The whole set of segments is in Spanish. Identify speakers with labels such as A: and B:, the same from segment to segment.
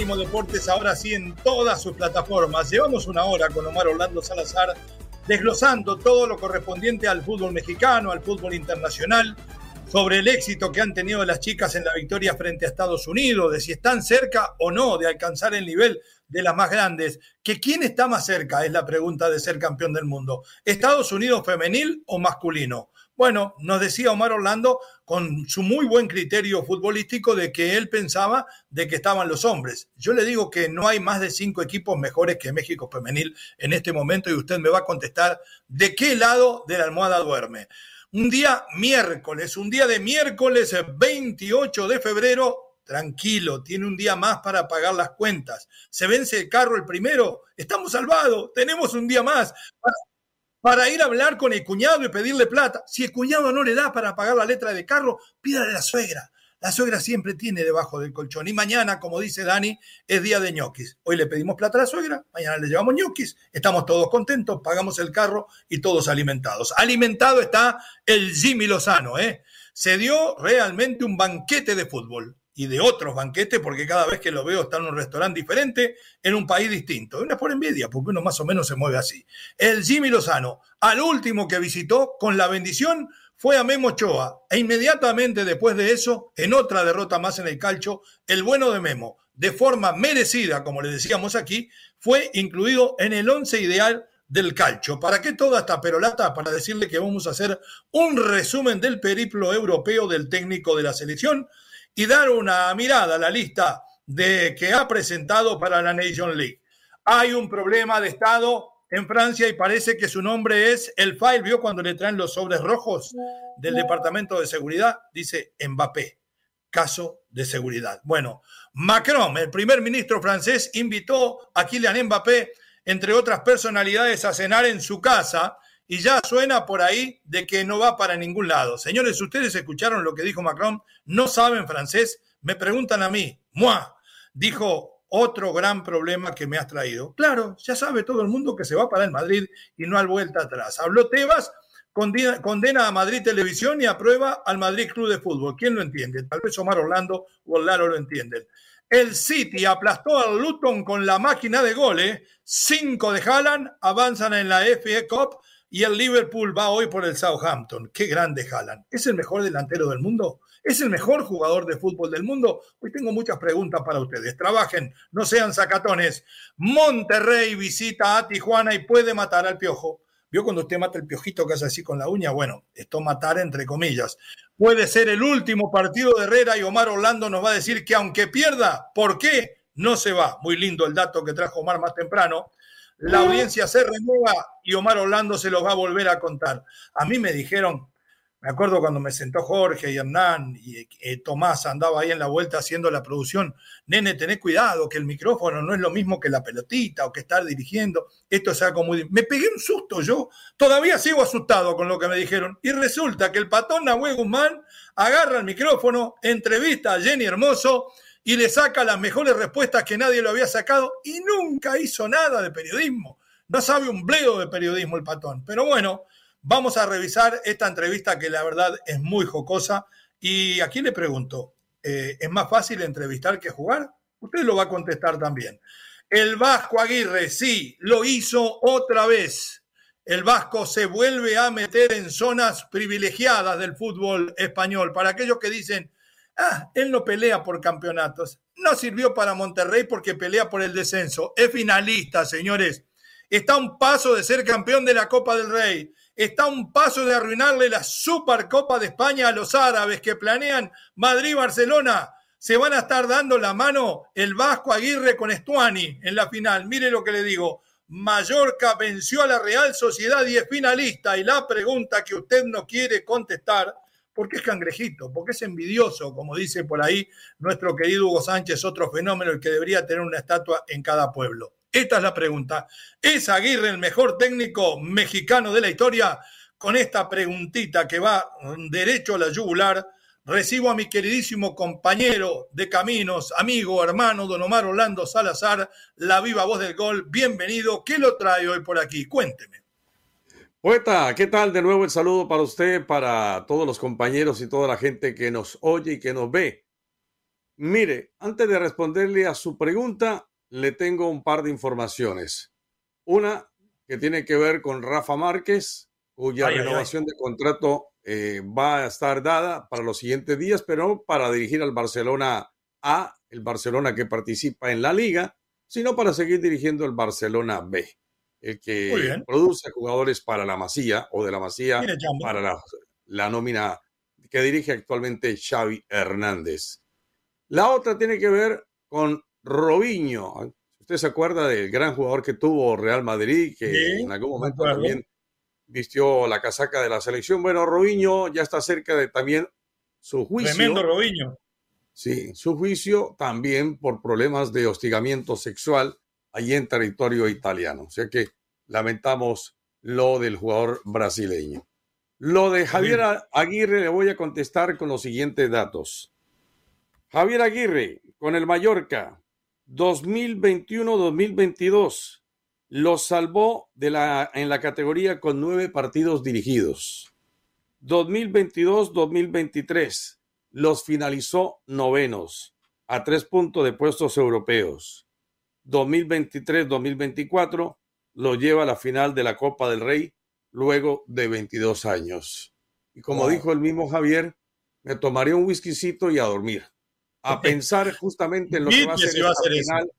A: Deportes, ahora sí en todas sus plataformas. Llevamos una hora con Omar Orlando Salazar desglosando todo lo correspondiente al fútbol mexicano, al fútbol internacional, sobre el éxito que han tenido las chicas en la victoria frente a Estados Unidos, de si están cerca o no de alcanzar el nivel de las más grandes, que quién está más cerca es la pregunta de ser campeón del mundo, Estados Unidos femenil o masculino. Bueno, nos decía Omar Orlando con su muy buen criterio futbolístico de que él pensaba de que estaban los hombres. Yo le digo que no hay más de cinco equipos mejores que México femenil en este momento y usted me va a contestar de qué lado de la almohada duerme. Un día miércoles, un día de miércoles 28 de febrero, tranquilo, tiene un día más para pagar las cuentas. Se vence el carro el primero, estamos salvados, tenemos un día más ir a hablar con el cuñado y pedirle plata. Si el cuñado no le da para pagar la letra de carro, pídale a la suegra. La suegra siempre tiene debajo del colchón. Y mañana, como dice Dani, es día de ñoquis. Hoy le pedimos plata a la suegra, mañana le llevamos ñoquis. Estamos todos contentos, pagamos el carro y todos alimentados. Alimentado está el Jimmy Lozano, ¿eh? Se dio realmente un banquete de fútbol y de otros banquetes, porque cada vez que lo veo está en un restaurante diferente, en un país distinto. Una por envidia, porque uno más o menos se mueve así. El Jimmy Lozano, al último que visitó con la bendición, fue a Memo Ochoa. E inmediatamente después de eso, en otra derrota más en el calcho, el bueno de Memo, de forma merecida, como le decíamos aquí, fue incluido en el once ideal del calcho. ¿Para qué toda esta perolata? Para decirle que vamos a hacer un resumen del periplo europeo del técnico de la selección y dar una mirada a la lista de que ha presentado para la Nation League. Hay un problema de Estado en Francia y parece que su nombre es el file, ¿vio cuando le traen los sobres rojos del Departamento de Seguridad? Dice Mbappé, caso de seguridad. Bueno, Macron, el primer ministro francés, invitó a Kylian Mbappé, entre otras personalidades, a cenar en su casa y ya suena por ahí de que no va para ningún lado. Señores, ustedes escucharon lo que dijo Macron, no saben francés, me preguntan a mí, moi, dijo otro gran problema que me has traído. Claro, ya sabe todo el mundo que se va para el Madrid y no hay vuelta atrás. Habló Tebas, condena, a Madrid Televisión y aprueba al Madrid Club de Fútbol. ¿Quién lo entiende? Tal vez Omar Orlando o Laro lo entienden. El City aplastó al Luton con la máquina de goles. Cinco de Haaland avanzan en la FA Cup y el Liverpool va hoy por el Southampton. Qué grande Haaland. ¿Es el mejor delantero del mundo? ¿Es el mejor jugador de fútbol del mundo? Hoy tengo muchas preguntas para ustedes. Trabajen, no sean sacatones. Monterrey visita a Tijuana y puede matar al piojo. ¿Vio cuando usted mata el piojito que hace así con la uña? Bueno, esto matar entre comillas. Puede ser el último partido de Herrera y Omar Orlando nos va a decir que aunque pierda, ¿por qué? No se va. Muy lindo el dato que trajo Omar más temprano la audiencia se renueva y Omar Orlando se los va a volver a contar. A mí me dijeron, me acuerdo cuando me sentó Jorge y Hernán y eh, Tomás andaba ahí en la vuelta haciendo la producción, nene, tenés cuidado que el micrófono no es lo mismo que la pelotita o que estar dirigiendo, esto es algo muy... Me pegué un susto yo, todavía sigo asustado con lo que me dijeron. Y resulta que el patón Nahuel Guzmán agarra el micrófono, entrevista a Jenny Hermoso, y le saca las mejores respuestas que nadie lo había sacado y nunca hizo nada de periodismo. No sabe un bleo de periodismo el patón. Pero bueno, vamos a revisar esta entrevista que la verdad es muy jocosa. Y aquí le pregunto, eh, ¿es más fácil entrevistar que jugar? Usted lo va a contestar también. El Vasco Aguirre, sí, lo hizo otra vez. El Vasco se vuelve a meter en zonas privilegiadas del fútbol español. Para aquellos que dicen, ah, él no pelea por campeonatos. No sirvió para Monterrey porque pelea por el descenso. Es finalista, señores. Está a un paso de ser campeón de la Copa del Rey. Está a un paso de arruinarle la Supercopa de España a los árabes que planean Madrid-Barcelona se van a estar dando la mano el Vasco Aguirre con Estuani en la final. Mire lo que le digo. Mallorca venció a la Real Sociedad y es finalista. Y la pregunta que usted no quiere contestar, porque es cangrejito, porque es envidioso, como dice por ahí nuestro querido Hugo Sánchez, otro fenómeno, el que debería tener una estatua en cada pueblo. Esta es la pregunta. ¿Es Aguirre el mejor técnico mexicano de la historia? Con esta preguntita que va derecho a la yugular Recibo a mi queridísimo compañero de caminos, amigo, hermano, don Omar Orlando Salazar, la viva voz del gol. Bienvenido. ¿Qué lo trae hoy por aquí? Cuénteme.
B: Poeta, ¿qué tal? De nuevo el saludo para usted, para todos los compañeros y toda la gente que nos oye y que nos ve. Mire, antes de responderle a su pregunta, le tengo un par de informaciones. Una que tiene que ver con Rafa Márquez, cuya renovación de contrato eh, va a estar dada para los siguientes días, pero para dirigir al Barcelona A, el Barcelona que participa en la liga, sino para seguir dirigiendo el Barcelona B, el que produce jugadores para la Masía o de la Masía para la, la nómina que dirige actualmente Xavi Hernández. La otra tiene que ver con Robinho. Usted se acuerda del gran jugador que tuvo Real Madrid, que en algún momento también vistió la casaca de la selección. Bueno, Robinho ya está cerca de también su juicio.
A: Tremendo Robinho.
B: Sí, su juicio también por problemas de hostigamiento sexual allí en territorio italiano. O sea que lamentamos lo del jugador brasileño. Lo de Javier Aguirre le voy a contestar con los siguientes datos. Javier Aguirre con el Mallorca 2021-2022 los salvó de la, en la categoría con nueve partidos dirigidos. 2022-2023 los finalizó novenos a tres puntos de puestos europeos. 2023-2024 lo lleva a la final de la Copa del Rey luego de 22 años. Y como dijo el mismo Javier, me tomaría un whiskycito y a dormir, a pensar justamente en lo que va a ser la final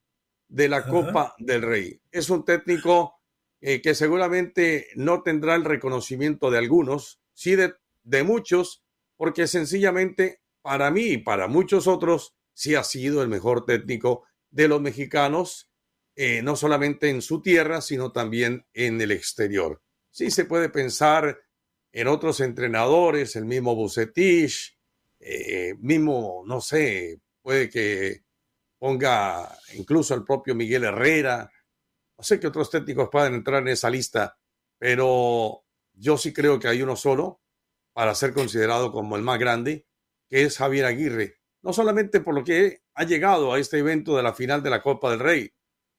B: de la Copa del Rey. Es un técnico eh, que seguramente no tendrá el reconocimiento de algunos, sí de, de, muchos, porque sencillamente para mí y para muchos otros sí ha sido el mejor técnico de los mexicanos, eh, no solamente en su tierra, sino también en el exterior. Sí se puede pensar en otros entrenadores, el mismo Bucetich, eh, mismo, no sé, puede que ponga incluso el propio Miguel Herrera. No sé que otros técnicos puedan entrar en esa lista, pero yo sí creo que hay uno solo para ser considerado como el más grande, que es Javier Aguirre. No solamente por lo que ha llegado a este evento de la final de la Copa del Rey,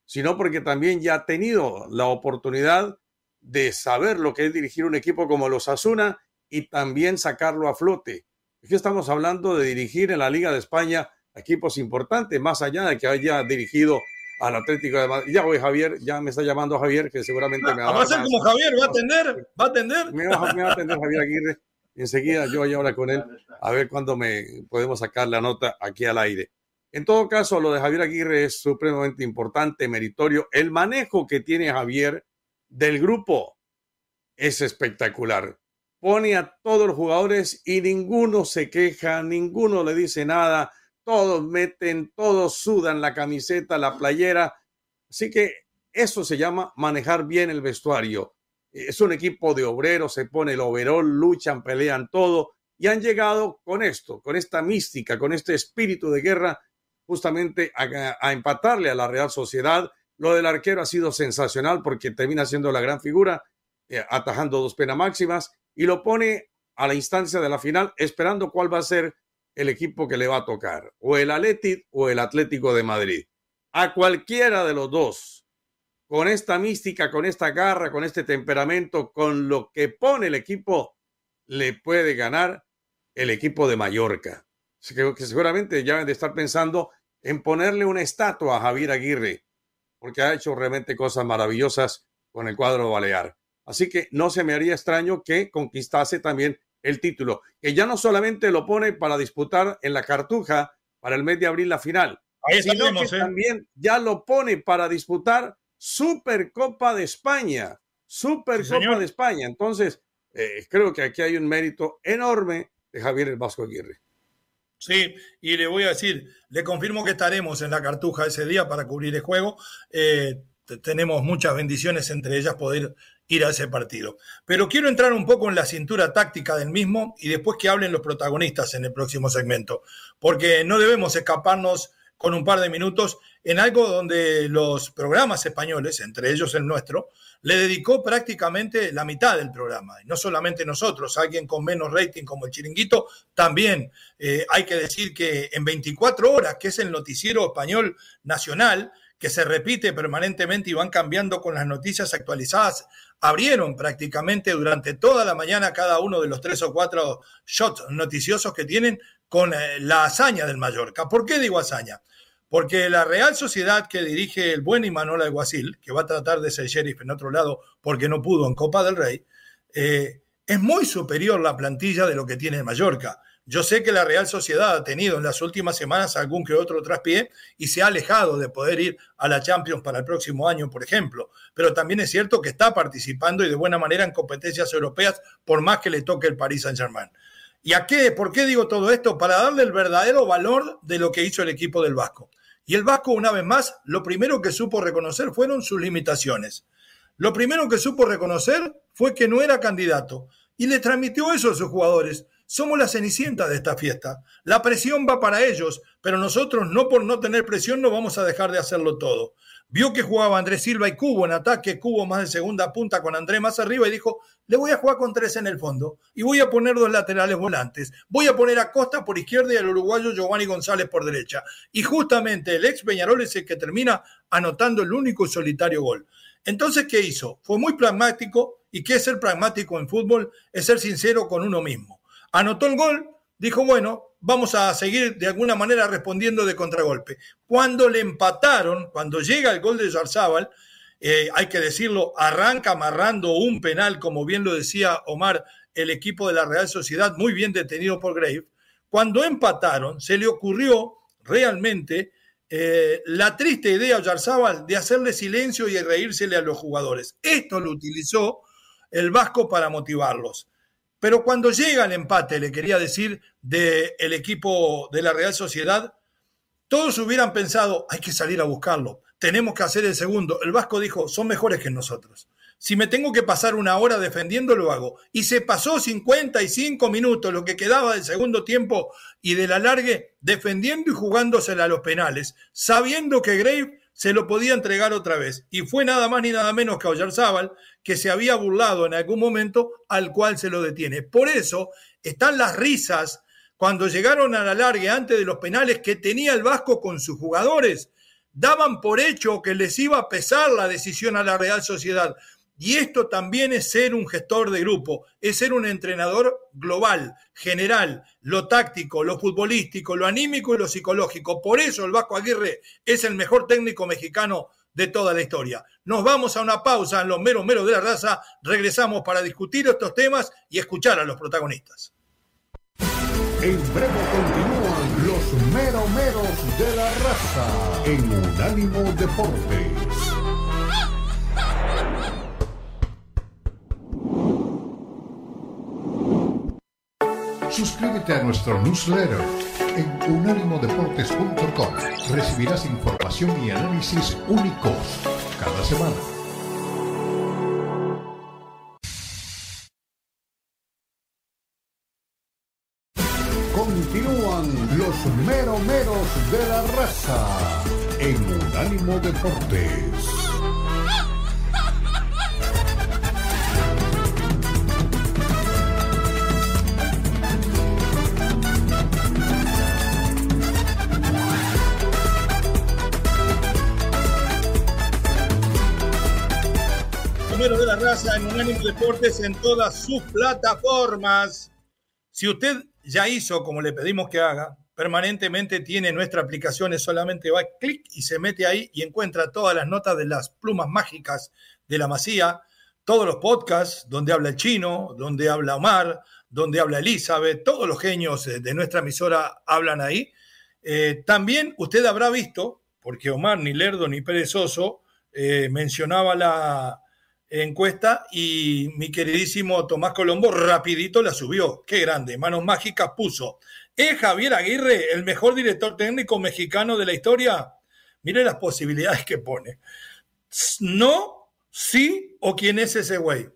B: sino porque también ya ha tenido la oportunidad de saber lo que es dirigir un equipo como los Asuna y también sacarlo a flote. Aquí estamos hablando de dirigir en la Liga de España equipos importantes, más allá de que haya dirigido al Atlético de Madrid. Ya voy, Javier, ya me está llamando Javier, que seguramente me
A: va a... Va a ser como Javier, va a atender, va a atender.
B: Me va, a atender Javier Aguirre. Enseguida yo voy ahora con él a ver cuándo me podemos sacar la nota aquí al aire. En todo caso, lo de Javier Aguirre es supremamente importante, meritorio. El manejo que tiene Javier del grupo es espectacular. Pone a todos los jugadores y ninguno se queja, ninguno le dice nada todos meten, todos sudan la camiseta, la playera. Así que eso se llama manejar bien el vestuario. Es un equipo de obreros, se pone el overol, luchan, pelean todo y han llegado con esto, con esta mística, con este espíritu de guerra, justamente a, empatarle a la Real Sociedad. Lo del arquero ha sido sensacional porque termina siendo la gran figura, eh, atajando dos penas máximas y lo pone a la instancia de la final, esperando cuál va a ser el equipo que le va a tocar, o el Athletic o el Atlético de Madrid. A cualquiera de los dos, con esta mística, con esta garra, con este temperamento, con lo que pone el equipo, le puede ganar el equipo de Mallorca. Que, que seguramente ya de estar pensando en ponerle una estatua a Javier Aguirre. porque ha hecho realmente cosas maravillosas con el cuadro balear. Así que no se me haría extraño que conquistase también el título, que ya no solamente lo pone para disputar en la Cartuja para el mes de abril la final, sino que ¿eh? también ya lo pone para disputar Supercopa de España, Supercopa de España. Entonces, eh, creo que aquí hay un mérito enorme de Javier el Vasco Aguirre.
A: Sí, y le voy a decir, le confirmo que estaremos en la Cartuja ese día para cubrir el juego. Eh, tenemos muchas bendiciones, entre ellas poder ir a ese partido. Pero quiero entrar un poco en la cintura táctica del mismo y después que hablen los protagonistas en el próximo segmento, porque no debemos escaparnos con un par de minutos en algo donde los programas españoles, entre ellos el nuestro, le dedicó prácticamente la mitad del programa. Y no solamente nosotros, alguien con menos rating como el chiringuito, también eh, hay que decir que en 24 horas, que es el noticiero español nacional, que se repite permanentemente y van cambiando con las noticias actualizadas, abrieron prácticamente durante toda la mañana cada uno de los tres o cuatro shots noticiosos que tienen con eh, la hazaña del Mallorca. ¿Por qué digo hazaña? Porque la Real Sociedad que dirige el buen Imanol Alguacil, que va a tratar de ser sheriff en otro lado porque no pudo en Copa del Rey, eh, es muy superior la plantilla de lo que tiene Mallorca. Yo sé que la Real Sociedad ha tenido en las últimas semanas algún que otro traspié y se ha alejado de poder ir a la Champions para el próximo año, por ejemplo. Pero también es cierto que está participando y de buena manera en competencias europeas, por más que le toque el Paris Saint-Germain. ¿Y a qué? ¿Por qué digo todo esto? Para darle el verdadero valor de lo que hizo el equipo del Vasco. Y el Vasco, una vez más, lo primero que supo reconocer fueron sus limitaciones. Lo primero que supo reconocer fue que no era candidato y le transmitió eso a sus jugadores. Somos la cenicienta de esta fiesta. La presión va para ellos, pero nosotros no por no tener presión no vamos a dejar de hacerlo todo. Vio que jugaba Andrés Silva y Cubo en ataque, Cubo más de segunda punta con Andrés más arriba y dijo, le voy a jugar con tres en el fondo y voy a poner dos laterales volantes. Voy a poner a Costa por izquierda y al uruguayo Giovanni González por derecha. Y justamente el ex Peñarol es el que termina anotando el único y solitario gol. Entonces, ¿qué hizo? Fue muy pragmático y ¿qué es ser pragmático en fútbol? Es ser sincero con uno mismo anotó el gol, dijo, bueno, vamos a seguir de alguna manera respondiendo de contragolpe. Cuando le empataron, cuando llega el gol de Yarzábal, eh, hay que decirlo, arranca amarrando un penal, como bien lo decía Omar, el equipo de la Real Sociedad, muy bien detenido por Grave. Cuando empataron, se le ocurrió realmente eh, la triste idea a Yarzábal de hacerle silencio y reírsele a los jugadores. Esto lo utilizó el Vasco para motivarlos. Pero cuando llega el empate, le quería decir, del equipo de la Real Sociedad, todos hubieran pensado, hay que salir a buscarlo, tenemos que hacer el segundo. El Vasco dijo, son mejores que nosotros. Si me tengo que pasar una hora defendiendo, lo hago. Y se pasó 55 minutos, lo que quedaba del segundo tiempo y del alargue, defendiendo y jugándosela a los penales, sabiendo que Grave se lo podía entregar otra vez. Y fue nada más ni nada menos que Oyarzábal, que se había burlado en algún momento, al cual se lo detiene. Por eso están las risas cuando llegaron a la largue antes de los penales que tenía el Vasco con sus jugadores. Daban por hecho que les iba a pesar la decisión a la Real Sociedad. Y esto también es ser un gestor de grupo, es ser un entrenador global, general, lo táctico, lo futbolístico, lo anímico y lo psicológico. Por eso el Vasco Aguirre es el mejor técnico mexicano de toda la historia. Nos vamos a una pausa en los meros meros de la raza, regresamos para discutir estos temas y escuchar a los protagonistas.
C: En breve continúan los meros meros de la raza en Unánimo Deportes. Suscríbete a nuestro newsletter en unánimodeportes.com. Recibirás información y análisis únicos cada semana. Continúan los meromeros de la raza en Unánimo Deportes.
A: De la raza en Unánimo Deportes en todas sus plataformas. Si usted ya hizo como le pedimos que haga, permanentemente tiene nuestra aplicación, es solamente va clic y se mete ahí y encuentra todas las notas de las plumas mágicas de la Masía, todos los podcasts donde habla el chino, donde habla Omar, donde habla Elizabeth, todos los genios de nuestra emisora hablan ahí. Eh, también usted habrá visto, porque Omar ni Lerdo ni Perezoso eh, mencionaba la encuesta y mi queridísimo Tomás Colombo rapidito la subió. Qué grande, manos mágicas puso. ¿Es Javier Aguirre el mejor director técnico mexicano de la historia? Mire las posibilidades que pone. No, sí o quién es ese güey.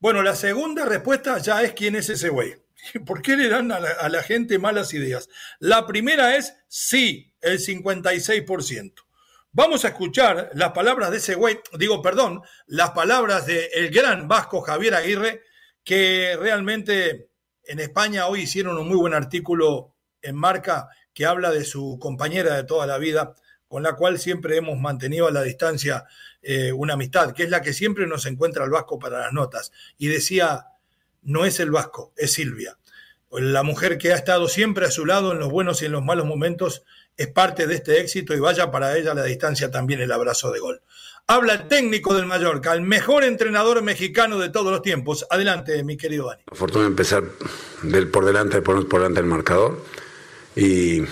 A: Bueno, la segunda respuesta ya es quién es ese güey. ¿Por qué le dan a la, gente malas ideas? La primera es sí, el 56%. Vamos a escuchar las palabras de ese güey, digo, perdón, las palabras del gran vasco Javier Aguirre, que realmente en España hoy hicieron un muy buen artículo en marca que habla de su compañera de toda la vida, con la cual siempre hemos mantenido a la distancia eh, una amistad, que es la que siempre nos encuentra el vasco para las notas. Y decía, no es el vasco, es Silvia. La mujer que ha estado siempre a su lado en los buenos y en los malos momentos es parte de este éxito y vaya para ella la distancia también el abrazo de gol. Habla el técnico del Mallorca, el mejor entrenador mexicano de todos los tiempos. Adelante, mi querido Dani.
D: Fortuna empezar del, por delante, por, por delante del marcador y,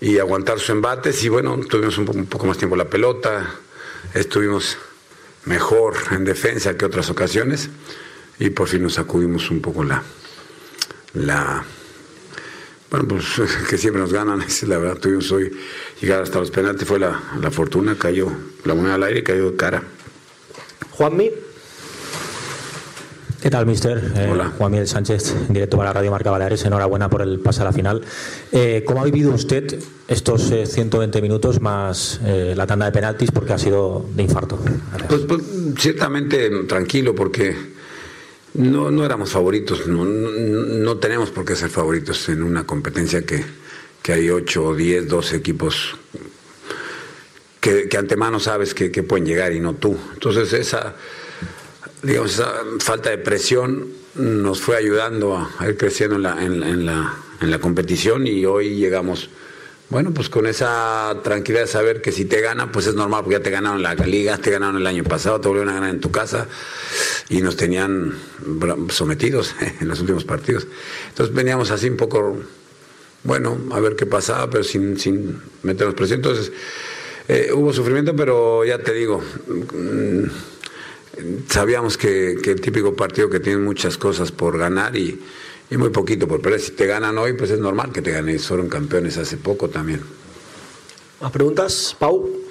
D: y aguantar sus embates. Y bueno, tuvimos un, un poco más tiempo la pelota, estuvimos mejor en defensa que otras ocasiones y por fin nos sacudimos un poco la, la bueno, pues que siempre nos ganan, es la verdad, tuvimos hoy llegar hasta los penaltis, fue la, la fortuna, cayó la moneda al aire y cayó de cara.
E: Juanmi. ¿Qué tal, mister? Eh, Hola. Juan Miguel Sánchez, en directo para Radio Marca Baleares. Enhorabuena por el pase a la final. Eh, ¿Cómo ha vivido usted estos 120 eh, minutos más la tanda de penaltis? Porque ha sido de infarto.
D: Pues, pues, ciertamente tranquilo, porque no, no éramos favoritos, no, no, tenemos por qué ser favoritos en una competencia que, que hay 8 o 10, 12 equipos que, que antemano sabes que, que, pueden llegar y no tú. Entonces esa, digamos, esa falta de presión nos fue ayudando a, ir creciendo en la, en, la, en la competición y hoy llegamos bueno, pues con esa tranquilidad de saber que si te ganan, pues es normal, porque ya te ganaron la liga, te ganaron el año pasado, te volvieron a ganar en tu casa y nos tenían sometidos en los últimos partidos. Entonces veníamos así un poco, bueno, a ver qué pasaba, pero sin, sin meternos presión. Entonces eh, hubo sufrimiento, pero ya te digo, mm, sabíamos que, que el típico partido que tiene muchas cosas por ganar y y muy poquito por perder. Si te ganan hoy, pues es normal que te ganen. Fueron campeones hace poco también.
E: ¿Más preguntas, Pau?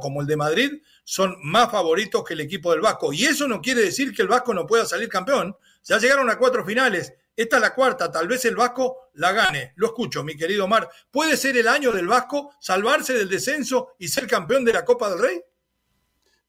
A: como el de Madrid son más favoritos que el equipo del Vasco. Y eso no quiere decir que el Vasco no pueda salir campeón. Ya llegaron a cuatro finales. Esta es la cuarta. Tal vez el Vasco la gane. Lo escucho, mi querido Omar. ¿Puede ser el año del Vasco salvarse del descenso y ser campeón de la Copa del Rey?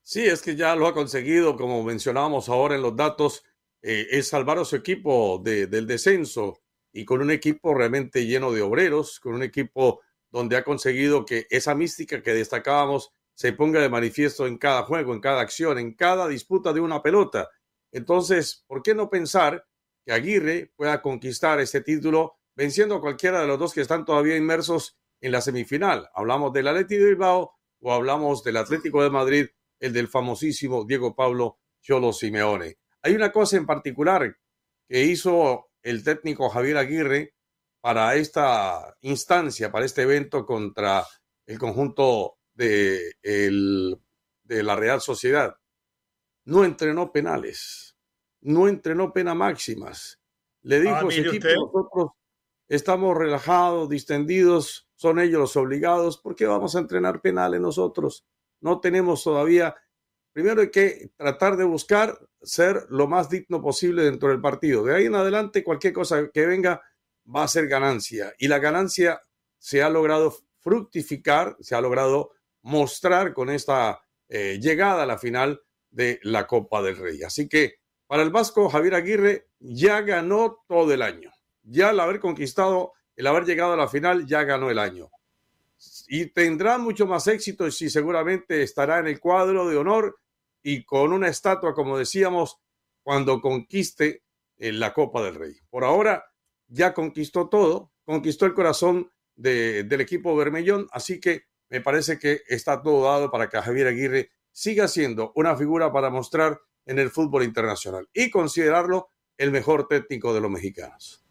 B: Sí, es que ya lo ha conseguido, como mencionábamos ahora en los datos, eh, es salvar a su equipo del descenso y con un equipo realmente lleno de obreros, con un equipo donde ha conseguido que esa mística que destacábamos se ponga de manifiesto en cada juego, en cada acción, en cada disputa de una pelota. Entonces, ¿por qué no pensar que Aguirre pueda conquistar este título venciendo a cualquiera de los dos que están todavía inmersos en la semifinal? Hablamos del Atlético de Bilbao o hablamos del Atlético de Madrid, el del famosísimo Diego Pablo Cholo Simeone. Hay una cosa en particular que hizo el técnico Javier Aguirre para esta instancia, para este evento contra el conjunto de, el, de la Real Sociedad. No entrenó penales, no entrenó pena máximas. Le dijo a ah, su equipo, nosotros estamos relajados, distendidos, son ellos los obligados, ¿por qué vamos a entrenar penales nosotros? No tenemos todavía, primero hay que tratar de buscar ser lo más digno posible dentro del partido. De ahí en adelante, cualquier cosa que venga va a ser ganancia. Y la ganancia se ha logrado fructificar, se ha logrado mostrar con esta eh, llegada a la final de la Copa del Rey. Así que para el Vasco Javier Aguirre ya ganó todo el año. Ya al haber conquistado, el haber llegado a la final, ya ganó el año. Y tendrá mucho más éxito y seguramente estará en el cuadro de honor y con una estatua, como decíamos, cuando conquiste eh, la Copa del Rey. Por ahora ya conquistó todo, conquistó el corazón del equipo Bermellón, así que me parece que está todo dado para que Javier Aguirre siga siendo una figura para mostrar en el fútbol internacional y considerarlo el mejor técnico de los mexicanos.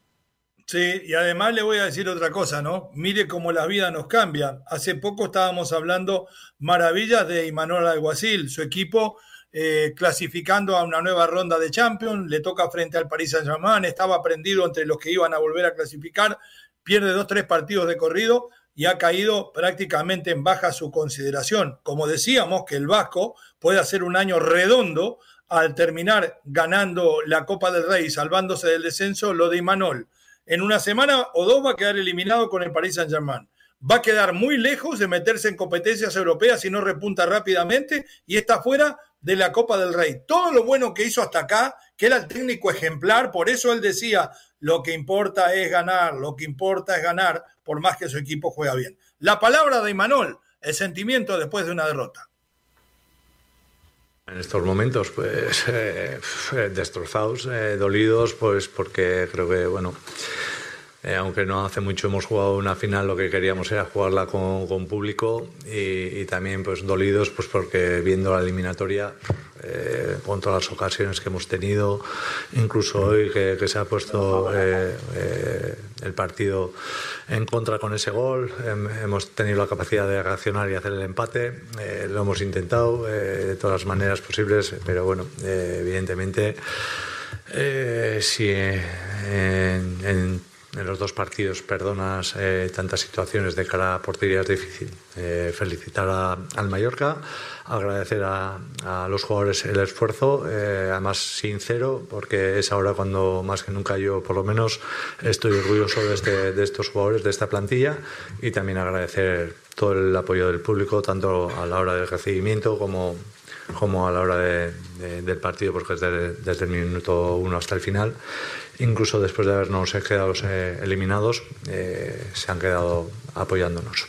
A: Sí, y además le voy a decir otra cosa, ¿no? Mire cómo la vida nos cambia. Hace poco estábamos hablando maravillas de Imanol Alguacil, su equipo eh, clasificando a una nueva ronda de Champions, le toca frente al Paris Saint-Germain, estaba prendido entre los que iban a volver a clasificar, pierde dos, tres partidos de corrido y ha caído prácticamente en baja su consideración. Como decíamos, que el Vasco puede hacer un año redondo al terminar ganando la Copa del Rey, salvándose del descenso, lo de Imanol. En una semana o dos va a quedar eliminado con el Paris Saint-Germain. Va a quedar muy lejos de meterse en competencias europeas si no repunta rápidamente y está fuera de la Copa del Rey. Todo lo bueno que hizo hasta acá, que era el técnico ejemplar, por eso él decía, lo que importa es ganar, lo que importa es ganar, por más que su equipo juega bien. La palabra de Imanol, el sentimiento después de una derrota.
F: En estos momentos, pues, eh, destrozados, eh, dolidos, pues porque creo que, bueno, eh, aunque no hace mucho hemos jugado una final, lo que queríamos era jugarla con, con público y, también pues dolidos pues porque viendo la eliminatoria eh, con todas las ocasiones que hemos tenido, incluso hoy que, se ha puesto eh, el partido en contra con ese gol, hemos tenido la capacidad de reaccionar y hacer el empate, lo hemos intentado de todas las maneras posibles, pero bueno, evidentemente si en, en en los dos partidos perdonas eh, tantas situaciones de cara a portería es difícil. Eh, felicitar al Mallorca, agradecer a, los jugadores el esfuerzo, eh, además sincero, porque es ahora cuando más que nunca yo, por lo menos, estoy orgulloso de, este, de estos jugadores, de esta plantilla, y también agradecer todo el apoyo del público, tanto a la hora del recibimiento como, como a la hora del partido, porque es desde el minuto uno hasta el final incluso después de habernos quedado eh, eliminados, eh, se han quedado apoyándonos.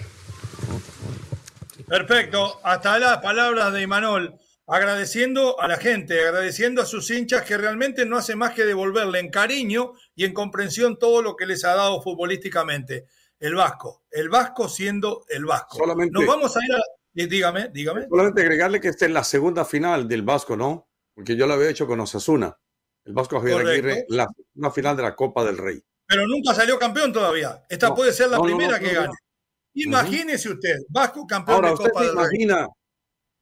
A: Perfecto, hasta las palabras de Imanol, agradeciendo a la gente, agradeciendo a sus hinchas que realmente no hace más que devolverle en cariño y en comprensión todo lo que les ha dado futbolísticamente. El Vasco, el Vasco siendo el Vasco.
B: Solamente,
A: Nos vamos a ir a... Dígame, dígame.
B: Solamente agregarle que esta es la segunda final del Vasco, ¿no? Porque yo la había hecho con Osasuna el Vasco Javier Aguirre, la, una final de la Copa del Rey.
A: Pero nunca salió campeón todavía. Esta puede ser la primera que gane. Imagínese usted, Vasco campeón de Copa del imagina,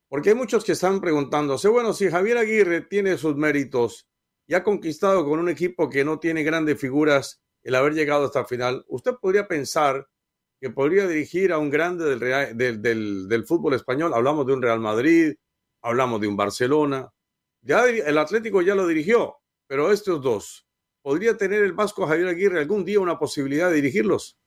B: Porque hay muchos que están preguntándose, bueno, si Javier Aguirre tiene sus méritos y ha conquistado con un equipo que no tiene grandes figuras el haber llegado hasta el final, usted podría pensar que podría dirigir a un grande del, del, del fútbol español. Hablamos de un Real Madrid, hablamos de un Barcelona. Ya el Atlético ya lo dirigió, pero estos dos, ¿podría tener el Vasco Javier Aguirre algún día una posibilidad de dirigirlos?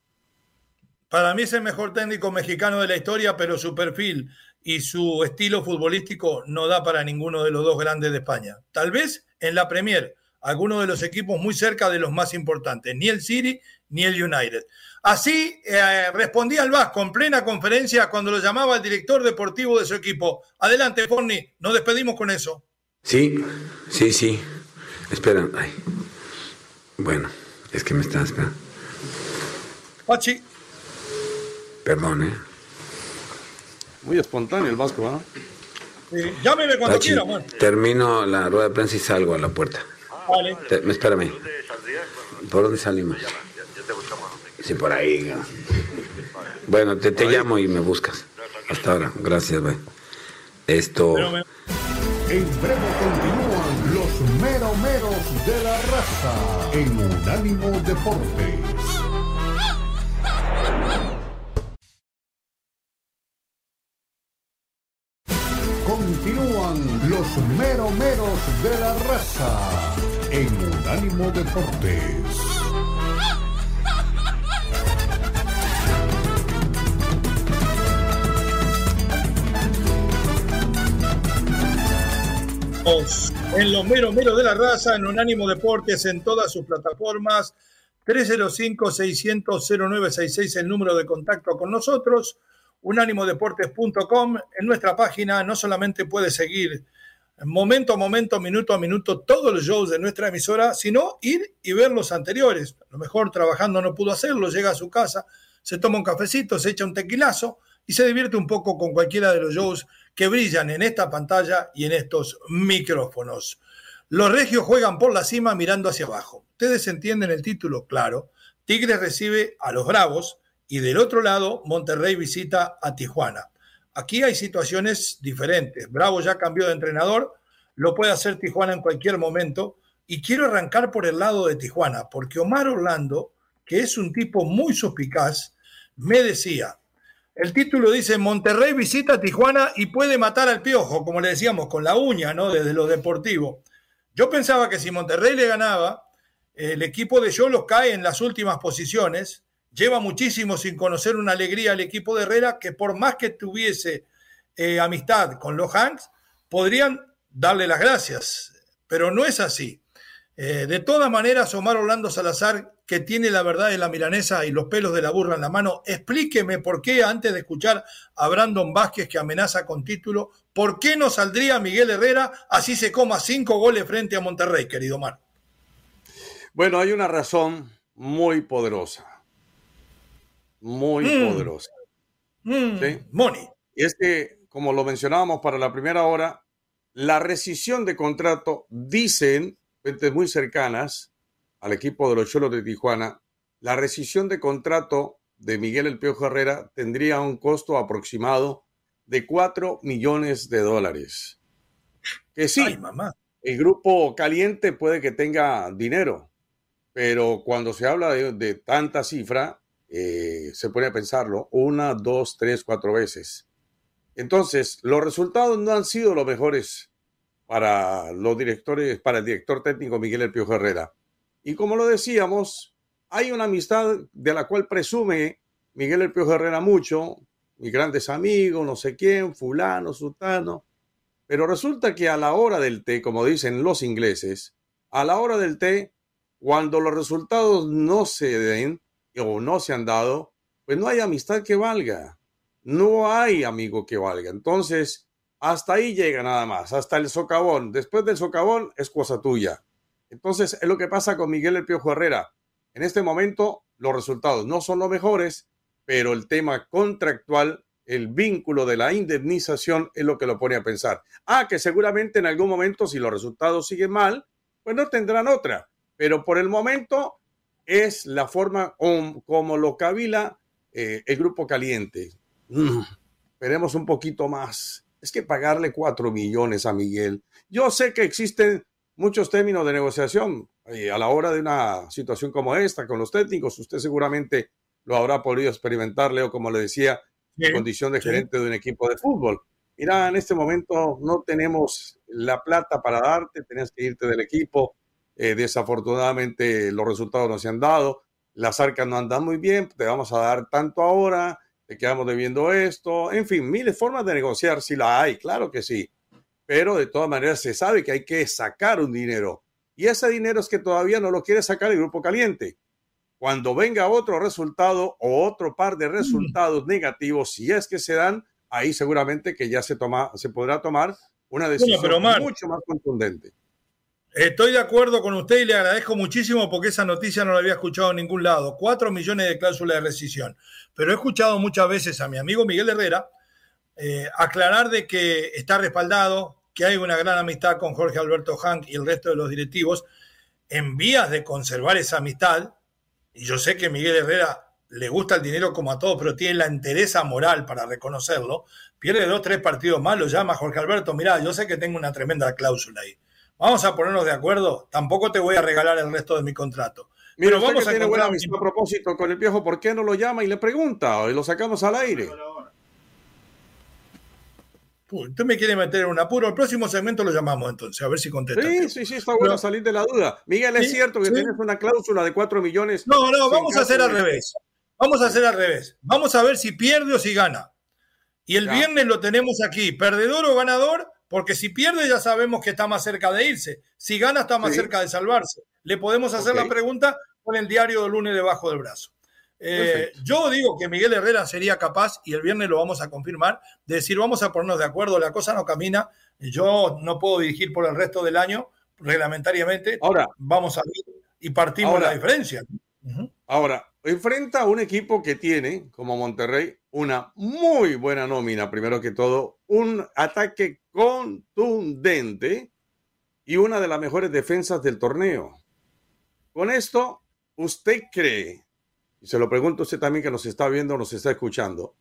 A: Para mí es el mejor técnico mexicano de la historia, pero su perfil y su estilo futbolístico no da para ninguno de los dos grandes de España. Tal vez en la Premier, alguno de los equipos muy cerca de los más importantes, ni el City ni el United. Así eh, respondía el Vasco en plena conferencia cuando lo llamaba el director deportivo de su equipo. Adelante, Forni, nos despedimos con eso.
D: Sí, sí, sí. Espera, ay. Bueno, es que me estás esperando.
A: Pachi.
D: Perdón, ¿eh?
B: Muy espontáneo el Vasco, ¿ah?
A: ¿eh? llámeme cuando quiera, Juan.
D: Termino la rueda de prensa y salgo a la puerta.
A: Vale.
D: espérame. ¿Por dónde salimos? Sí, por ahí. Bueno, te, te llamo y me buscas. Hasta ahora. Gracias, güey. Esto.
C: En breve continúan los meromeros de la raza en Unánimo Deportes. Continúan los meromeros de la raza en Unánimo Deportes.
A: En los meros meros de la raza, en Unánimo Deportes, en todas sus plataformas. 305-600-0966, el número de contacto con nosotros. Unánimodeportes.com. En nuestra página no solamente puede seguir momento a momento, minuto a minuto, todos los shows de nuestra emisora, sino ir y ver los anteriores. A lo mejor trabajando no pudo hacerlo, llega a su casa, se toma un cafecito, se echa un tequilazo y se divierte un poco con cualquiera de los shows que brillan en esta pantalla y en estos micrófonos. Los regios juegan por la cima mirando hacia abajo. Ustedes entienden el título, claro. Tigres recibe a los Bravos y del otro lado Monterrey visita a Tijuana. Aquí hay situaciones diferentes. Bravo ya cambió de entrenador, lo puede hacer Tijuana en cualquier momento. Y quiero arrancar por el lado de Tijuana, porque Omar Orlando, que es un tipo muy suspicaz, me decía, el título dice Monterrey visita a Tijuana y puede matar al piojo, como le decíamos, con la uña, ¿no? Desde lo deportivo. Yo pensaba que si Monterrey le ganaba, el equipo de Yolos cae en las últimas posiciones. Lleva muchísimo sin conocer una alegría al equipo de Herrera, que por más que tuviese eh, amistad con los Hanks, podrían darle las gracias. Pero no es así. Eh, de todas maneras, Omar Orlando Salazar que tiene la verdad de la milanesa y los pelos de la burra en la mano, explíqueme por qué, antes de escuchar a Brandon Vázquez que amenaza con título, ¿por qué no saldría Miguel Herrera así se coma cinco goles frente a Monterrey, querido Mar?
B: Bueno, hay una razón muy poderosa. Muy mm. poderosa.
A: Mm. Money.
B: Y es que, como lo mencionábamos para la primera hora, la rescisión de contrato, dicen, fuentes muy cercanas, al equipo de los Cholos de Tijuana, la rescisión de contrato de Miguel El Piojo Herrera tendría un costo aproximado de 4 millones de dólares. Que sí, mamá. el grupo caliente puede que tenga dinero, pero cuando se habla de, tanta cifra, eh, se pone a pensarlo una, dos, tres, cuatro veces. Entonces, los resultados no han sido los mejores para los directores, para el director técnico Miguel El Piojo Herrera. Y como lo decíamos, hay una amistad de la cual presume Miguel El Piojo Herrera mucho, mis grandes amigos, no sé quién, fulano, sultano. Pero resulta que a la hora del té, como dicen los ingleses, a la hora del té, cuando los resultados no se den o no se han dado, pues no hay amistad que valga. No hay amigo que valga. Entonces, hasta ahí llega nada más, hasta el socavón. Después del socavón es cosa tuya. Entonces, es lo que pasa con Miguel El Piojo Herrera. En este momento, los resultados no son los mejores, pero el tema contractual, el vínculo de la indemnización es lo que lo pone a pensar. Ah, que seguramente en algún momento, si los resultados siguen mal, pues no tendrán otra. Pero por el momento es la forma como lo cavila eh, el grupo caliente. Mm, esperemos un poquito más. Es que pagarle cuatro millones a Miguel. Yo sé que existen muchos términos de negociación. a la hora de una situación como esta, con los técnicos, usted seguramente lo habrá podido experimentar, Leo, como le decía, en condición de gerente de un equipo de fútbol. Mira, en este momento no tenemos la plata para darte, tenías que irte del equipo. Eh, desafortunadamente los resultados no se han dado, las arcas no andan muy bien, te vamos a dar tanto ahora, te quedamos debiendo esto, en fin, miles de formas de negociar, si la hay, claro que sí pero de todas maneras se sabe que hay que sacar un dinero. Y ese dinero es que todavía no lo quiere sacar el grupo caliente. Cuando venga otro resultado o otro par de resultados negativos, si es que se dan, ahí seguramente que ya se, toma, se podrá tomar una decisión mucho más contundente.
A: Estoy de acuerdo con usted y le agradezco muchísimo porque esa noticia no la había escuchado en ningún lado. Cuatro millones de cláusulas de rescisión. Pero he escuchado muchas veces a mi amigo Miguel Herrera eh, aclarar de que está respaldado, que hay una gran amistad con Jorge Alberto Hank y el resto de los directivos, en vías de conservar esa amistad, y yo sé que Miguel Herrera le gusta el dinero como a todos, pero tiene la entereza moral para reconocerlo, pierde dos, tres partidos más, lo llama Jorge Alberto, mirá, yo sé que tengo una tremenda cláusula ahí. Vamos a ponernos de acuerdo, tampoco te voy a regalar el resto de mi contrato.
B: pero vamos a tiene buena a propósito con el viejo, ¿por qué no lo llama y le pregunta? Y lo sacamos al aire.
A: Usted me quiere meter en un apuro. El próximo segmento lo llamamos entonces, a ver si contesta.
B: Sí, sí, sí, está bueno salir de la duda. Miguel, ¿es cierto que tienes una cláusula de 4 millones?
A: No, no, vamos a hacer al revés. Vamos a hacer al revés. Vamos a ver si pierde o si gana. Y el viernes lo tenemos aquí, perdedor o ganador, porque si pierde ya sabemos que está más cerca de irse, si gana está más cerca de salvarse. Le podemos hacer la pregunta con el diario del lunes debajo del brazo. Eh, yo digo que Miguel Herrera sería capaz, y el viernes lo vamos a confirmar, de decir vamos a ponernos de acuerdo, la cosa no camina, yo no puedo dirigir por el resto del año reglamentariamente, ahora vamos a ir y partimos la diferencia.
B: Ahora, enfrenta a un equipo que tiene, como Monterrey, una muy buena nómina, primero que todo, un ataque contundente y una de las mejores defensas del torneo. Con esto, ¿usted cree y se lo pregunto a usted también que nos está viendo, nos está escuchando,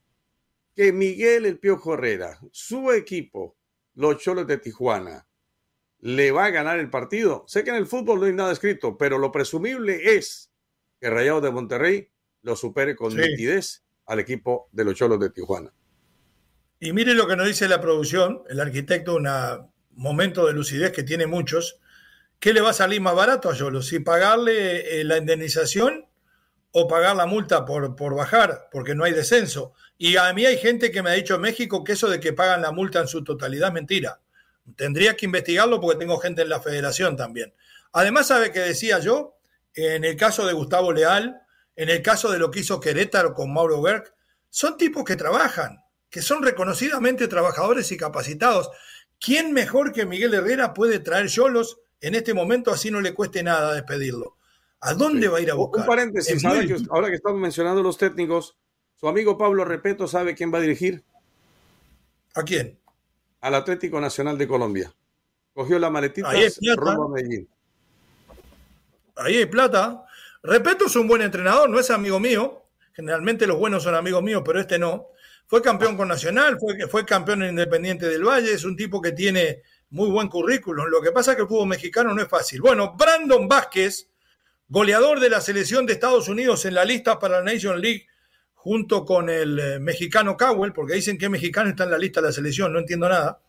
B: que Miguel El Piojo Herrera, su equipo, los Cholos de Tijuana, le va a ganar el partido. Sé que en el fútbol no hay nada escrito, pero lo presumible es que Rayados de Monterrey lo supere con nitidez al equipo de los Cholos de Tijuana.
A: Y mire lo que nos dice la producción, el arquitecto, un momento de lucidez que tiene muchos. ¿Qué le va a salir más barato a Cholos? Si pagarle eh, la indemnización o pagar la multa por, por bajar, porque no hay descenso. Y a mí hay gente que me ha dicho en México que eso de que pagan la multa en su totalidad es mentira. Tendría que investigarlo porque tengo gente en la federación también. Además, ¿sabe qué decía yo? En el caso de Gustavo Leal, en el caso de lo que hizo Querétaro con Mauro Berg, son tipos que trabajan, que son reconocidamente trabajadores y capacitados. ¿Quién mejor que Miguel Herrera puede traer yolos en este momento así no le cueste nada despedirlo? ¿A dónde va a ir a buscar?
B: Un paréntesis, ahora que estamos mencionando los técnicos, su amigo Pablo Repeto sabe quién va a dirigir.
A: ¿A quién?
B: Al Atlético Nacional de Colombia. Cogió la maletita Ahí
A: Medellín. Ahí hay plata. Repeto es un buen entrenador, no es amigo mío. Generalmente los buenos son amigos míos, pero este no. Fue campeón con Nacional, fue, campeón en Independiente del Valle, es un tipo que tiene muy buen currículum. Lo que pasa es que el fútbol mexicano no es fácil. Bueno, Brandon Vázquez, goleador de la selección de Estados Unidos en la lista para la Nation League, junto con el eh, mexicano Cowell, porque dicen que mexicano está en la lista de la selección, no entiendo nada,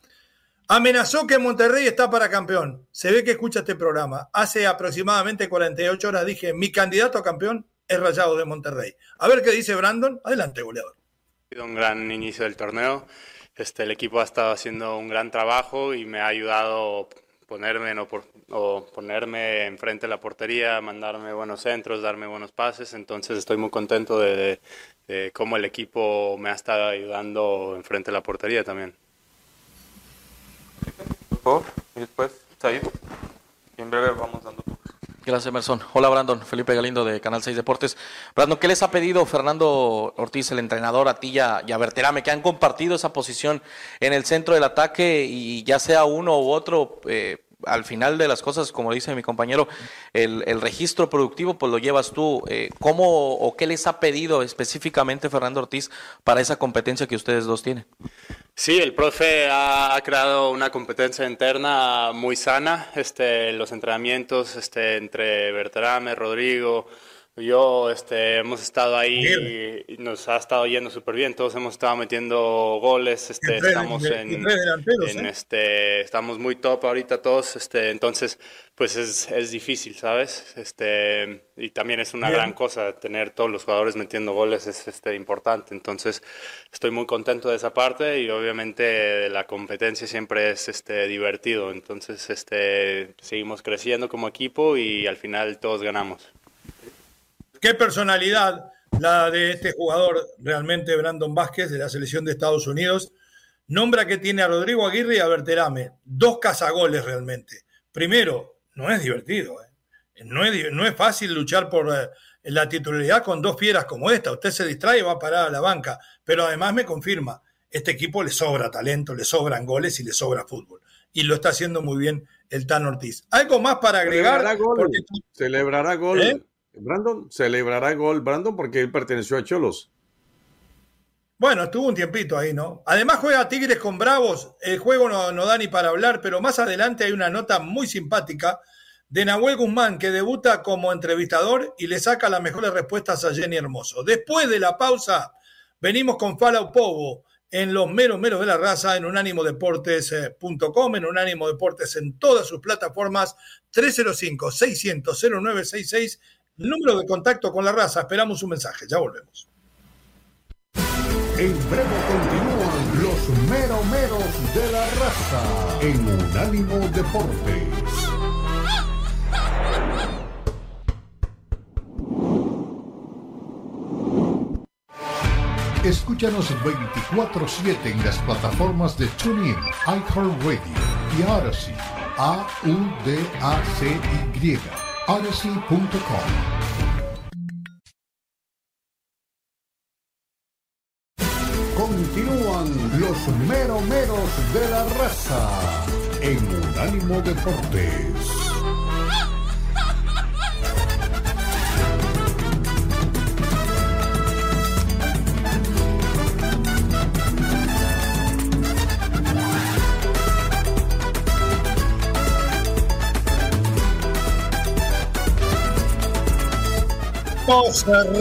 A: amenazó que Monterrey está para campeón. Se ve que escucha este programa. Hace aproximadamente 48 horas dije, mi candidato a campeón es Rayado de Monterrey. A ver qué dice Brandon. Adelante, goleador.
G: Ha sido un gran inicio del torneo. Este, el equipo ha estado haciendo un gran trabajo y me ha ayudado ponerme, no, por, o ponerme enfrente la portería, mandarme buenos centros, darme buenos pases. Entonces estoy muy contento de, cómo el equipo me ha estado ayudando enfrente de la portería también.
H: Y después, en breve vamos dando Gracias, Emerson. Hola, Brandon. Felipe Galindo de Canal 6 Deportes. Brandon, ¿qué les ha pedido Fernando Ortiz, el entrenador, a ti y a, Berterame, que han compartido esa posición en el centro del ataque y ya sea uno u otro, eh, al final de las cosas, como dice mi compañero, el, registro productivo pues lo llevas tú. Eh, ¿Cómo o qué les ha pedido específicamente Fernando Ortiz para esa competencia que ustedes dos tienen?
G: Sí, el profe ha, creado una competencia interna muy sana. Este, los entrenamientos este, entre Bertrame, Rodrigo, yo este, hemos estado ahí y nos ha estado yendo súper bien. Todos hemos estado metiendo goles. Este, estamos en, ¿eh? este, estamos muy top ahorita todos. Este, entonces, pues es, es difícil, ¿sabes? Este, y también es una gran cosa tener todos los jugadores metiendo goles es este, importante. Entonces, estoy muy contento de esa parte y obviamente la competencia siempre es este, divertido. Entonces, este, seguimos creciendo como equipo y al final todos ganamos.
A: Qué personalidad la de este jugador, realmente Brandon Vázquez, de la selección de Estados Unidos. Nombra que tiene a Rodrigo Aguirre y a Berterame. Dos cazagoles realmente. Primero, no es divertido. ¿eh? No, es, no es fácil luchar por eh, la titularidad con dos fieras como esta. Usted se distrae y va a parar a la banca. Pero además me confirma, este equipo le sobra talento, le sobran goles y le sobra fútbol. Y lo está haciendo muy bien el Tan Ortiz. ¿Algo más para agregar?
B: Celebrará gol. Celebrará gol. ¿Eh? Brandon celebrará gol, Brandon, porque él perteneció a Cholos.
A: Bueno, estuvo un tiempito ahí, ¿no? Además juega Tigres con Bravos. El juego no, no, da ni para hablar, pero más adelante hay una nota muy simpática de Nahuel Guzmán, que debuta como entrevistador y le saca las mejores respuestas a Jenny Hermoso. Después de la pausa, venimos con Fala Povo en los meros meros de la raza, en unánimodeportes.com, en Unánimo Deportes en todas sus plataformas, 305-600-0966 número de contacto con la raza. Esperamos un mensaje. Ya volvemos.
C: En breve continúan los meromeros de la raza en Unánimo Deportes. Escúchanos 24-7 en las plataformas de TuneIn, iHeartRadio y Odyssey. A-U-D-A-C-Y. Odyssey.com. Continúan los meromeros de la raza en Unánimo Deportes.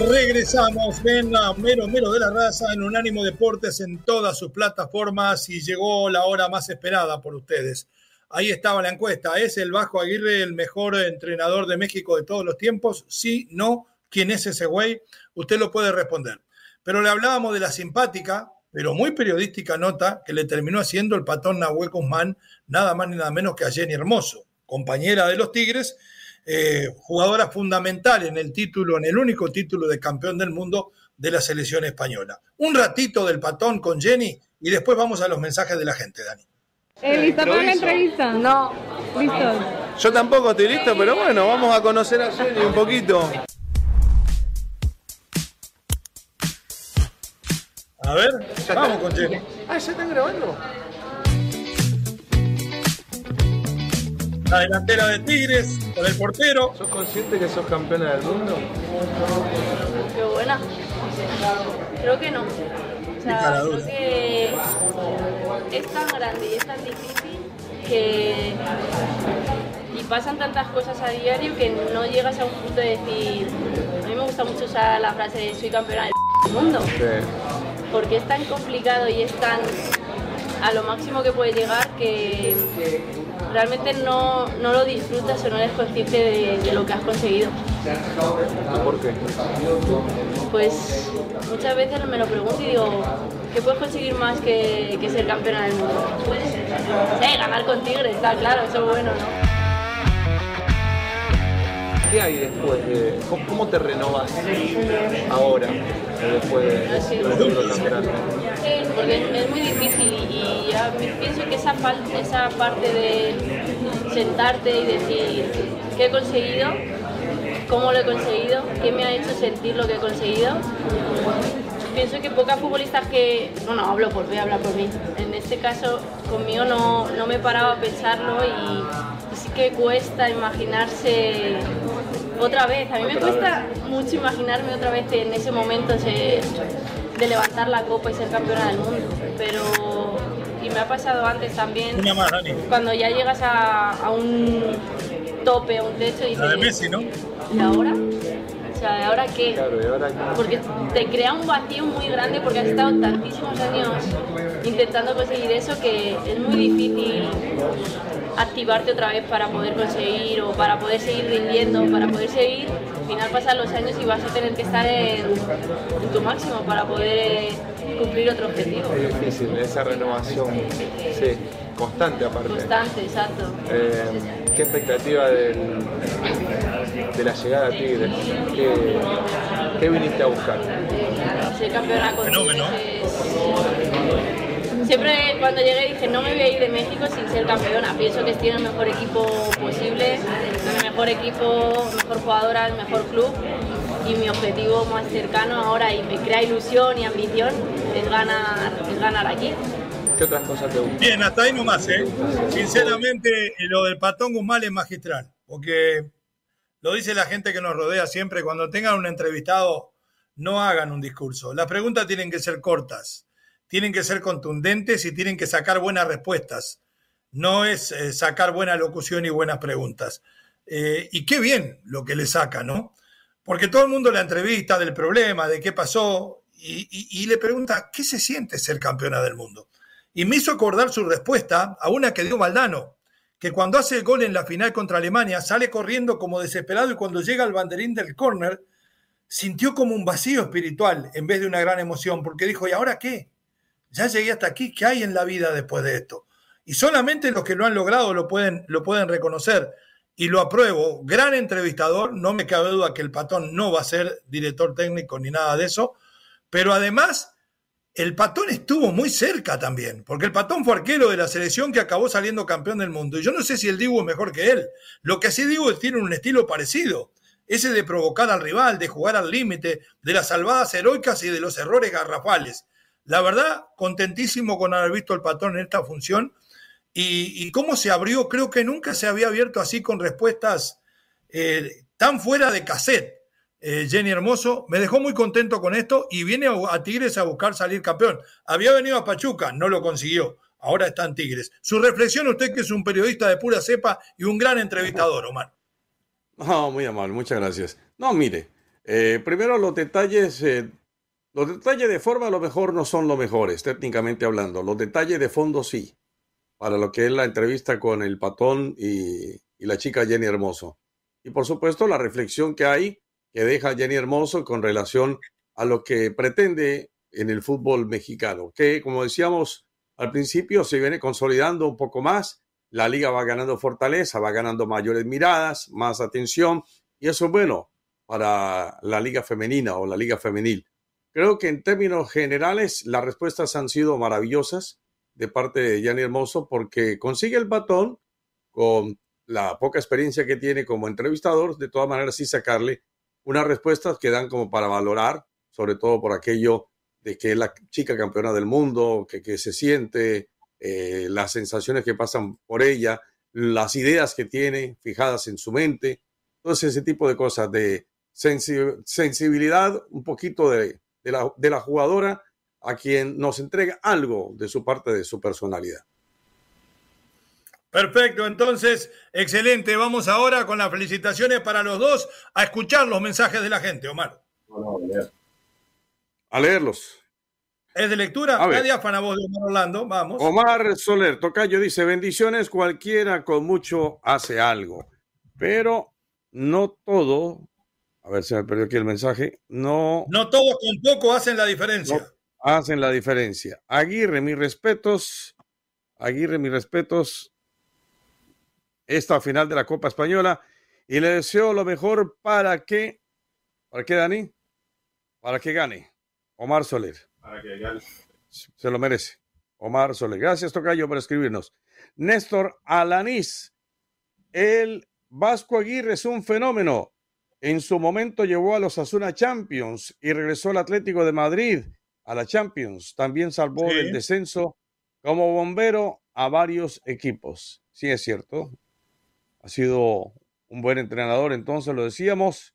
A: Regresamos, ven a Mero Mero de la Raza en Unánimo Deportes en todas sus plataformas y llegó la hora más esperada por ustedes. Ahí estaba la encuesta. ¿Es el Vasco Aguirre el mejor entrenador de México de todos los tiempos? Sí, no. ¿Quién es ese güey? Usted lo puede responder. Pero le hablábamos de la simpática, pero muy periodística nota que le terminó haciendo el patón Nahuel Guzmán, nada más ni nada menos que a Jenny Hermoso, compañera de los Tigres, eh, jugadora fundamental en el título, en el único título de campeón del mundo de la selección española. Un ratito del patón con Jenny y después vamos a los mensajes de la gente, Dani.
I: Eh, ¿Lista para la entrevista? No, listo.
J: Yo tampoco estoy listo, pero bueno, vamos a conocer a Jenny un poquito.
A: A ver, vamos con Jenny.
J: Ah, ¿ya están grabando?
A: La delantera de Tigres, con el portero.
J: ¿Sos consciente que sos campeona del mundo?
I: Qué buena. Creo que no. O sea, creo que es tan grande y es tan difícil que y pasan tantas cosas a diario que no llegas a un punto de decir a mí me gusta mucho usar la frase de soy campeona del mundo porque es tan complicado y es tan a lo máximo que puede llegar que realmente no, no lo disfrutas o no eres consciente de, lo que has conseguido.
J: ¿Por qué?
I: Pues muchas veces me lo pregunto y digo, ¿qué puedes conseguir más que, que ser campeona del mundo? Sí, ganar con Tigres, está claro, eso es bueno, ¿no?
J: ¿Qué hay después de.? ¿Cómo, te renovas ahora, después de, campeonato?
I: porque es muy difícil y a mí pienso que esa, esa parte de sentarte y decir qué he conseguido, cómo lo he conseguido, qué me ha hecho sentir lo que he conseguido. Pienso que pocas futbolistas que, no, no, hablo por voy a hablar por mí. En este caso, conmigo no, no me paraba a pensarlo y, y sí que cuesta imaginarse otra vez. A mí me cuesta mucho imaginarme otra vez en ese momento de levantar la copa y ser campeona del mundo. Pero, y me ha pasado antes también, cuando ya llegas a, un tope, a un techo y dices... ¿Y ahora? O sea, ¿ahora qué? Porque te crea un vacío muy grande porque has estado tantísimos años intentando conseguir eso que es muy difícil activarte otra vez para poder conseguir o para poder seguir rindiendo, para poder seguir, al final pasan los años y vas a tener que estar en, tu máximo para poder cumplir otro objetivo.
J: Es difícil, esa renovación, sí, constante aparte.
I: Constante, exacto.
J: Eh, ¿Qué expectativa del, de la llegada a Tigres? ¿Qué, viniste a buscar?
I: Ser campeona con Tigres siempre cuando llegué dije no me voy a ir de México sin ser campeona. Pienso que tiene el mejor equipo posible, el mejor equipo, mejor jugadora, el mejor club y mi objetivo más cercano ahora y me crea ilusión y ambición es ganar, es ganar aquí.
J: ¿Qué otras cosas te gustan?
A: Bien, hasta ahí nomás, ¿eh? Sinceramente, lo del patón Guzmán es magistral, porque lo dice la gente que nos rodea siempre, cuando tengan un entrevistado, no hagan un discurso. Las preguntas tienen que ser cortas tienen que ser contundentes y tienen que sacar buenas respuestas. No es eh, sacar buena locución y buenas preguntas. Eh, y qué bien lo que le saca, ¿no? Porque todo el mundo la entrevista del problema, de qué pasó, y, le pregunta, ¿qué se siente ser campeona del mundo? Y me hizo acordar su respuesta a una que dio Maldano, que cuando hace el gol en la final contra Alemania sale corriendo como desesperado y cuando llega al banderín del córner sintió como un vacío espiritual en vez de una gran emoción, porque dijo, ¿y ahora qué? Ya llegué hasta aquí, ¿qué hay en la vida después de esto? Y solamente los que lo han logrado lo pueden, lo pueden reconocer. Y lo apruebo. Gran entrevistador, no me cabe duda que el patón no va a ser director técnico ni nada de eso. Pero además, el patón estuvo muy cerca también, porque el patón fue arquero de la selección que acabó saliendo campeón del mundo. Y yo no sé si el Dibu es mejor que él. Lo que sí que tiene un estilo parecido. Ese de provocar al rival, de jugar al límite, de las salvadas heroicas y de los errores garrafales. La verdad, contentísimo con haber visto al patón en esta función y, cómo se abrió, creo que nunca se había abierto así con respuestas eh, tan fuera de cassette. Eh, Jenny Hermoso, me dejó muy contento con esto y viene a, Tigres a buscar salir campeón. Había venido a Pachuca, no lo consiguió. Ahora está en Tigres. Su reflexión, usted que es un periodista de pura cepa y un gran entrevistador, Omar.
B: No, muy amable, muchas gracias. No, mire, eh, primero los detalles, los detalles de forma a lo mejor no son los mejores, técnicamente hablando. Los detalles de fondo sí para lo que es la entrevista con el patón y, la chica Jenny Hermoso. Y por supuesto la reflexión que hay que deja Jenny Hermoso con relación a lo que pretende en el fútbol mexicano, que como decíamos al principio se viene consolidando un poco más, la liga va ganando fortaleza, va ganando mayores miradas, más atención, y eso es bueno para la liga femenina o la liga femenil. Creo que en términos generales las respuestas han sido maravillosas de parte de Gianni Hermoso porque consigue el batón con la poca experiencia que tiene como entrevistador, de todas maneras sí sacarle unas respuestas que dan como para valorar, sobre todo por aquello de que es la chica campeona del mundo, que, se siente, eh, las sensaciones que pasan por ella, las ideas que tiene fijadas en su mente, entonces ese tipo de cosas de sensibilidad, un poquito de, de, la, de la jugadora a quien nos entrega algo de su parte de su personalidad.
A: Perfecto, entonces, excelente. Vamos ahora con las felicitaciones para los dos a escuchar los mensajes de la gente, Omar.
B: A leerlos.
A: ¿Es de lectura? A diáfana voz de Omar Orlando, vamos.
B: Omar Soler, Tocayo dice, bendiciones, cualquiera con mucho hace algo, pero no todo, a ver, se me perdió aquí el mensaje, no...
A: No todos con poco hacen la diferencia
B: hacen la diferencia. Aguirre, mis respetos. Aguirre, mis respetos. Esta final de la Copa Española. Y le deseo lo mejor para que. ¿Para qué, Dani? Para que gane. Omar Soler. Para que gane. Se lo merece. Omar Soler. Gracias, Tocayo, por escribirnos. Néstor Alanís. El Vasco Aguirre es un fenómeno. En su momento llevó a los Asuna Champions y regresó al Atlético de Madrid a la Champions. También salvó el descenso como bombero a varios equipos. Sí, es cierto. Ha sido un buen entrenador, entonces lo decíamos.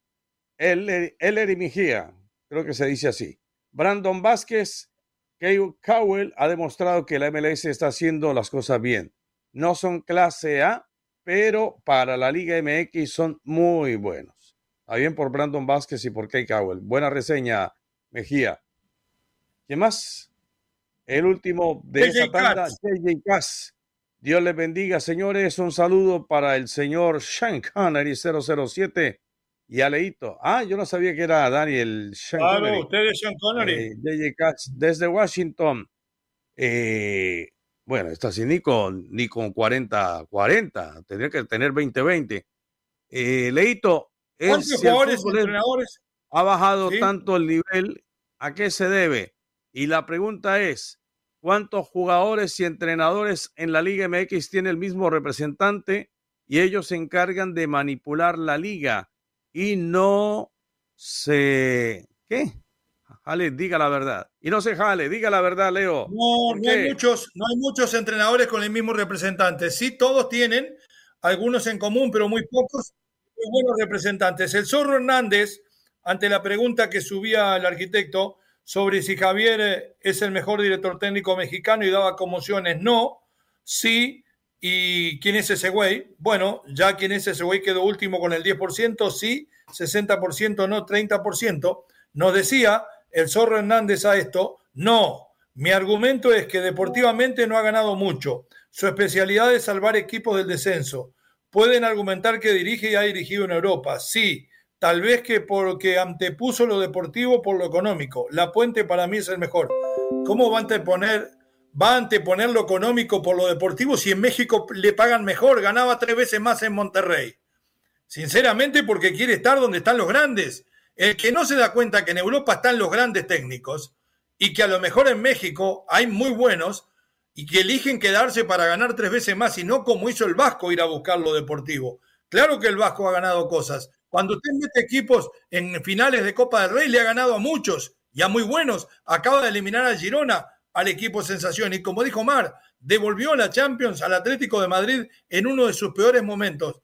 B: Ellery Mejía, creo que se dice así. Brandon Vázquez, Kyle Cowell ha demostrado que la MLS está haciendo las cosas bien. No son clase A, pero para la Liga MX son muy buenos. Está bien por Brandon Vázquez y por Kay Cowell. Buena reseña, Mejía. ¿Quién más? El último de esa tanda, JJ Cass. Dios les bendiga, señores. Un saludo para el señor Sean Connery 007 y Aleito. Ah, yo no sabía que era Daniel
A: Sean claro, usted es Sean Connery.
B: JJ eh, Cass desde Washington. Eh, bueno, está así ni con, ni con 40, 40. Tendría que tener 20, 20. Eh, Leito.
A: ¿Cuántos jugadores, entrenadores?
B: Ha bajado tanto el nivel. ¿A qué se debe? Y la pregunta es, ¿cuántos jugadores y entrenadores en la Liga MX tiene el mismo representante y ellos se encargan de manipular la liga y no se... ¿Qué? Jale, diga la verdad. Y no se jale, diga la verdad, Leo.
A: No, no hay, muchos, no hay muchos entrenadores con el mismo representante. Sí, todos tienen, algunos en común, pero muy pocos, muy buenos representantes. El Zorro Hernández, ante la pregunta que subía el arquitecto, sobre si Javier eh, es el mejor director técnico mexicano y daba conmociones. No, sí. ¿Y quién es ese güey? Bueno, ya quién es ese güey quedó último con el 10%, sí, 60% no, 30%. Nos decía el Zorro Hernández a esto, no, mi argumento es que deportivamente no ha ganado mucho. Su especialidad es salvar equipos del descenso. Pueden argumentar que dirige y ha dirigido en Europa, sí, Tal vez que porque antepuso lo deportivo por lo económico. La Puente para mí es el mejor. ¿cómo va a anteponer, va a anteponer lo económico por lo deportivo si en México le pagan mejor? Ganaba tres veces más en Monterrey. Sinceramente, porque quiere estar donde están los grandes. El que no se da cuenta que en Europa están los grandes técnicos y que a lo mejor en México hay muy buenos y que eligen quedarse para ganar tres veces más y no como hizo el Vasco ir a buscar lo deportivo. Claro que el Vasco ha ganado cosas. Cuando usted mete equipos en finales de Copa del Rey, le ha ganado a muchos y a muy buenos. Acaba de eliminar a Girona, al equipo sensación. Y como dijo Mar, devolvió la Champions al Atlético de Madrid en uno de sus peores momentos.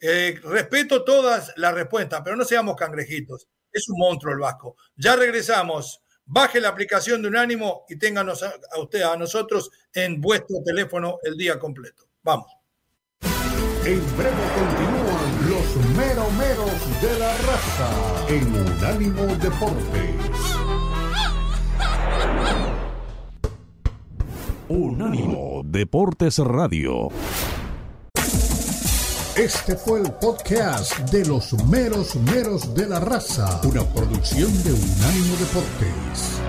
A: Eh, respeto todas las respuestas, pero no seamos cangrejitos. Es un monstruo el Vasco. Ya regresamos. Baje la aplicación de Unánimo y ténganos a, a usted, a nosotros, en vuestro teléfono el día completo. Vamos.
C: En breve continúan los meromeros de la raza en Unánimo Deportes.
K: Unánimo Deportes Radio.
C: Este fue el podcast de los meros meros de la raza, una producción de Unánimo Deportes.